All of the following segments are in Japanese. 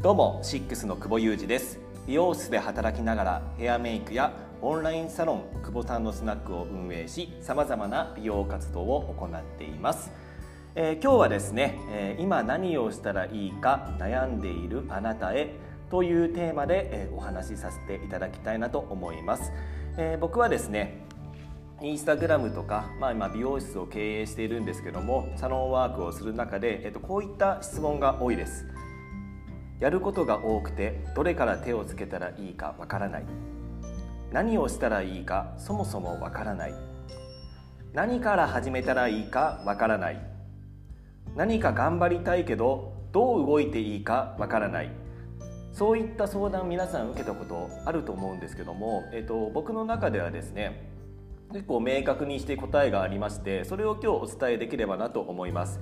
どうもシックスの久保裕二です。美容室で働きながらヘアメイクやオンラインサロン久保さんのスナックを運営しさまざまな美容活動を行っています、えー、今日はですね、えー、今何をしたらいいか悩んでいるあなたへというテーマで、えー、お話しさせていただきたいなと思います、え僕はですねインスタグラムとか、まあ、今美容室を経営しているんですけどもサロンワークをする中で、えっと、こういった質問が多いです。やることが多くてどれから手をつけたらいいかわからない。何をしたらいいかそもそもわからない。何から始めたらいいかわからない。何か頑張りたいけどどう動いていいかわからない。そういった相談皆さん受けたことあると思うんですけども、えっと、僕の中ではですね結構明確にして答えがありましてそれを今日お伝えできればなと思います。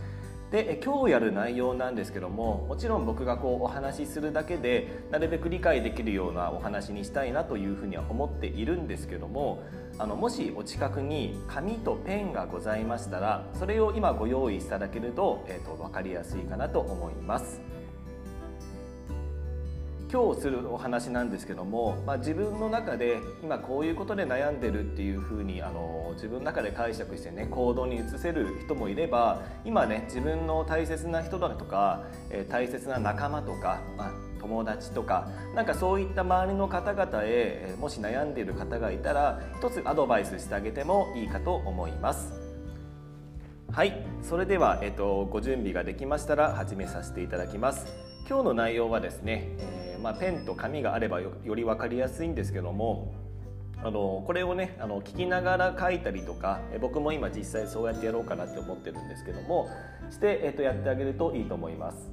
で今日やる内容なんですけどももちろん僕がこうお話しするだけでなるべく理解できるようなお話にしたいなというふうには思っているんですけどもあのもしお近くに紙とペンがございましたらそれを今ご用意いただけると,、えーと、と分かりやすいかなと思います。今日するお話なんですけども、まあ、自分の中で今こういうことで悩んでるっていうふうにあの自分の中で解釈してね行動に移せる人もいれば今ね自分の大切な人だとか、えー、大切な仲間とか、まあ、友達とかなんかそういった周りの方々へ、もし悩んでいる方がいたら一つアドバイスしてあげてもいいかと思います。はいそれでは、えっと、ご準備ができましたら始めさせていただきます。今日の内容はですね、ーまあ、ペンと紙があればより分かりやすいんですけどもあのこれをねあの聞きながら書いたりとか僕も今実際そうやってやろうかなって思ってるんですけどもして、えっと、やってあげるといいと思います。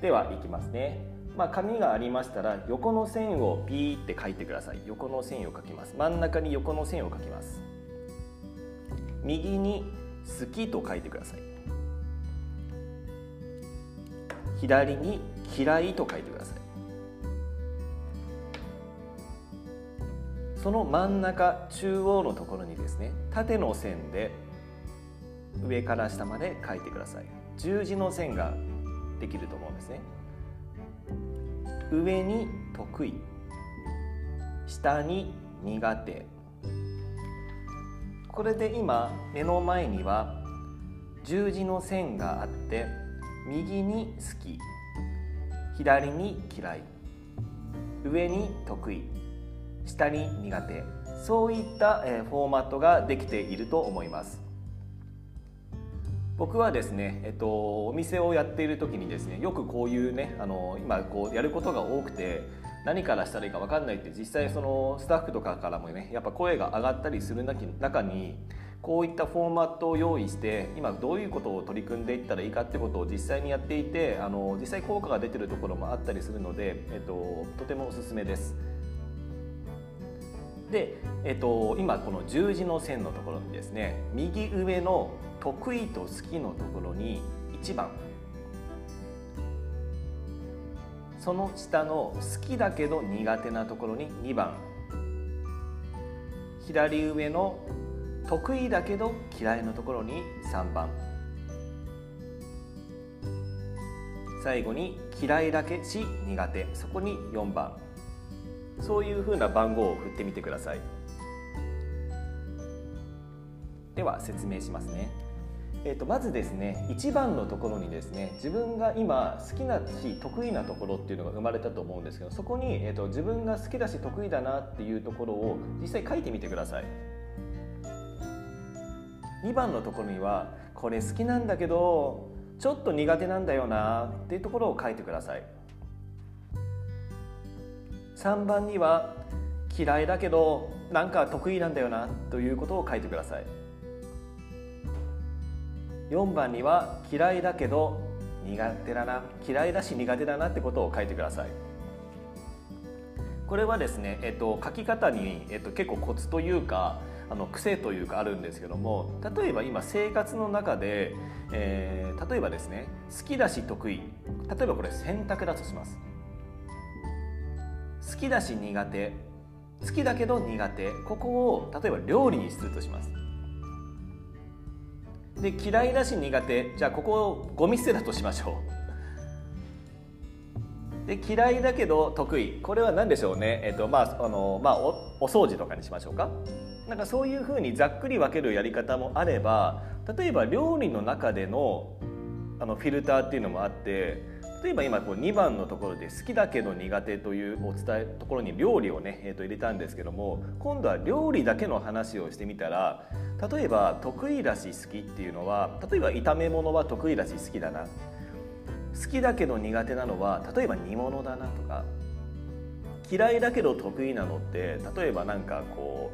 ではいきますね、まあ、紙がありましたら横の線をピーって書いてください。横の線を書きます。真ん中に横の線を書きます。右に「好き」と書いてください。左に「嫌い」と書いてください。その真ん中中央のところにですね縦の線で上から下まで書いてください。十字の線ができると思うんですね。上に得意。下に苦手。これで今目の前には十字の線があって右に好き。左に嫌い。上に得意。下に苦手そういった、フォーマットができていると思います僕はですね、えっと、お店をやっている時にですねよくこういうねあの今こうやることが多くて何からしたらいいか分かんないって実際そのスタッフとかからもねやっぱ声が上がったりする中にこういったフォーマットを用意して今どういうことを取り組んでいったらいいかってことを実際にやっていてあの実際効果が出てるところもあったりするので、えっと、とてもおすすめです。で、えっと、今この十字の線のところにですね右上の「得意」と「好き」のところに1番。その下の「好きだけど苦手なところに2番。左上の「得意だけど嫌い」のところに3番。最後に「嫌いだけし苦手」そこに4番。そういうふうな番号を振ってみてください。では説明しますね。えーと、まずですね1番のところにですね自分が今好きなし得意なところっていうのが生まれたと思うんですけどそこに、えーと、自分が好きだし得意だなっていうところを実際書いてみてください。2番のところにはこれ好きなんだけどちょっと苦手なんだよなっていうところを書いてください。3番には嫌いだけどなんか得意なんだよなということを書いてください。4番には嫌いだけど苦手だな嫌いだし苦手だなってことを書いてください。これはですね、えっと、書き方に、えっと、結構コツというかあの癖というかあるんですけども例えば今生活の中で、えー、例えばですね好きだし得意。例えばこれ選択だとします。好きだし苦手。好きだけど苦手。ここを例えば料理にするとします。で嫌いだし苦手。じゃあここをゴミ捨てだとしましょう。で嫌いだけど得意。これは何でしょうね、えっとまああのまあ、おお掃除とかにしましょうか。なんかそういうふうにざっくり分けるやり方もあれば例えば料理の中でのあのフィルターっていうのもあって例えば今こう2番のところで好きだけど苦手というお伝えところに料理をね、えー、と入れたんですけども今度は料理だけの話をしてみたら例えば得意だし好きっていうのは例えば炒め物は得意だし好きだな。好きだけど苦手なのは例えば煮物だなとか。嫌いだけど得意なのって例えばなんかこ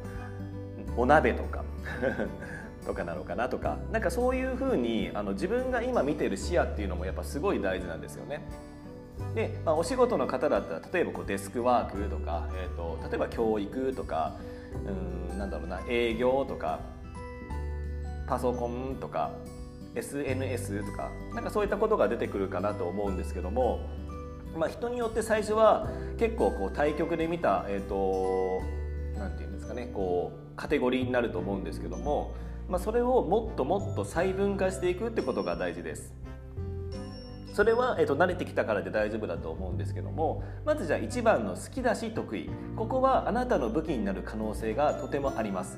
うお鍋とか。とかなのかなとかなんかそういうふうにあの自分が今見てる視野っていうのもやっぱすごい大事なんですよね。で、まあ、お仕事の方だったら例えばこうデスクワークとか、えーと、例えば教育とかうんなんだろうな営業とかパソコンとか SNS とかなんかそういったことが出てくるかなと思うんですけども、まあ、人によって最初は結構こう対局で見た、えーと、なんていうんですかねこうカテゴリーになると思うんですけども、まあ、それをもっともっと細分化していくってことが大事です。それは、えー、と慣れてきたからで大丈夫だと思うんですけどもまずじゃあ1番の好きだし得意。ここはあなたの武器になる可能性がとてもあります。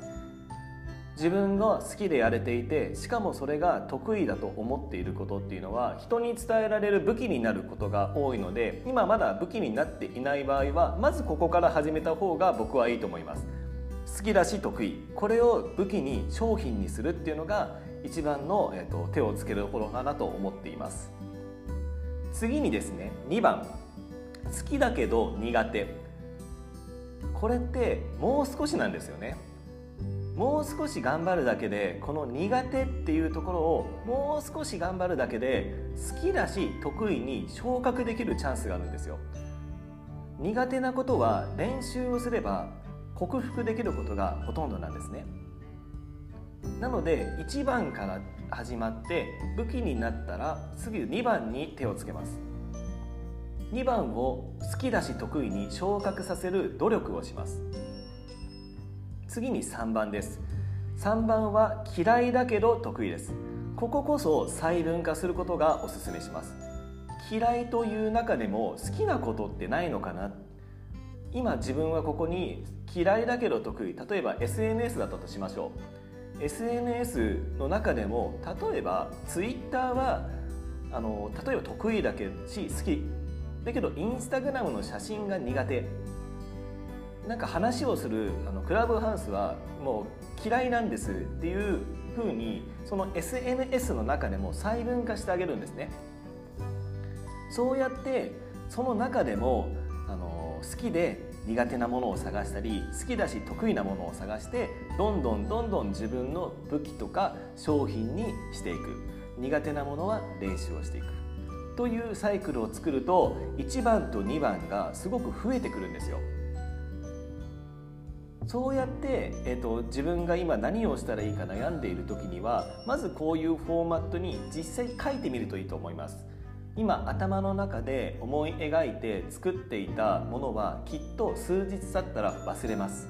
自分が好きでやれていてしかもそれが得意だと思っていることっていうのは人に伝えられる武器になることが多いので今まだ武器になっていない場合はまずここから始めた方が僕はいいと思います。好きだし得意これを武器に商品にするっていうのが一番の、えーと、手をつけるところかなと思っています。次にですね2番。好きだけど苦手。これってもう少しなんですよね。もう少し頑張るだけでこの苦手っていうところをもう少し頑張るだけで好きだし得意に昇格できるチャンスがあるんですよ。苦手なことは練習をすれば克服できることがほとんどなんですね。なので1番から始まって武器になったら次2番に手をつけます。2番を好きだし得意に昇格させる努力をします。次に3番です。3番は嫌いだけど得意です。こここそ細分化することがおすすめします。嫌いという中でも好きなことってないのかな今自分はここに嫌いだけど得意。例えば SNS だったとしましょう。SNS の中でも例えば Twitter はあの例えば得意だけし好き。だけどインスタグラムの写真が苦手。なんか話をするあのクラブハウスはもう嫌いなんですっていうふうにその SNS の中でも細分化してあげるんですね。そうやってその中でもあの好きで苦手なものを探したり好きだし得意なものを探してどんどんどんどん自分の武器とか商品にしていく。苦手なものは練習をしていく。というサイクルを作ると1番と2番がすごく増えてくるんですよ。そうやって、えーと、自分が今何をしたらいいか悩んでいる時にはまずこういうフォーマットに実際書いてみるといいと思います。今頭の中で思い描いて作っていたものはきっと数日経ったら忘れます。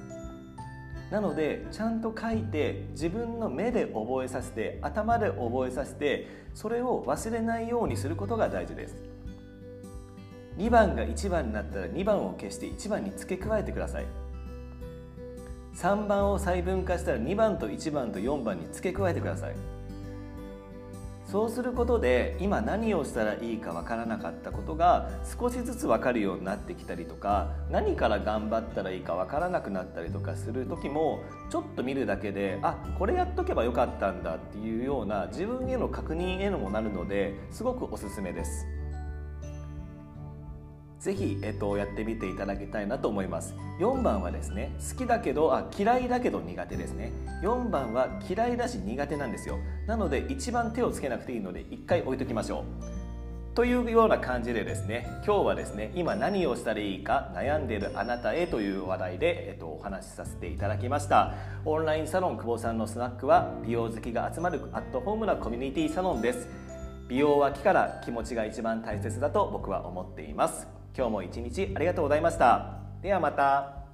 なのでちゃんと書いて自分の目で覚えさせて頭で覚えさせてそれを忘れないようにすることが大事です。2番が1番になったら2番を消して1番に付け加えてください。3番を細分化したら2番と1番と4番に付け加えてください。そうすることで今何をしたらいいか分からなかったことが少しずつ分かるようになってきたりとか何から頑張ったらいいか分からなくなったりとかする時もちょっと見るだけであこれやっとけばよかったんだっていうような自分への確認へのもなるのですごくおすすめです。ぜひ、えっと、やってみていただきたいなと思います。4番はですね好きだけどあ嫌いだけど苦手ですね。4番は嫌いだし苦手なんですよ。なので一番手をつけなくていいので1回置いときましょう。というような感じでですね今日はですね今何をしたらいいか悩んでいるあなたへという話題で、えっと、お話しさせていただきました。オンラインサロン久保さんのスナックは美容好きが集まるアットホームなコミュニティサロンです。美容は気から気持ちが一番大切だと僕は思っています。今日も一日ありがとうございました。ではまた。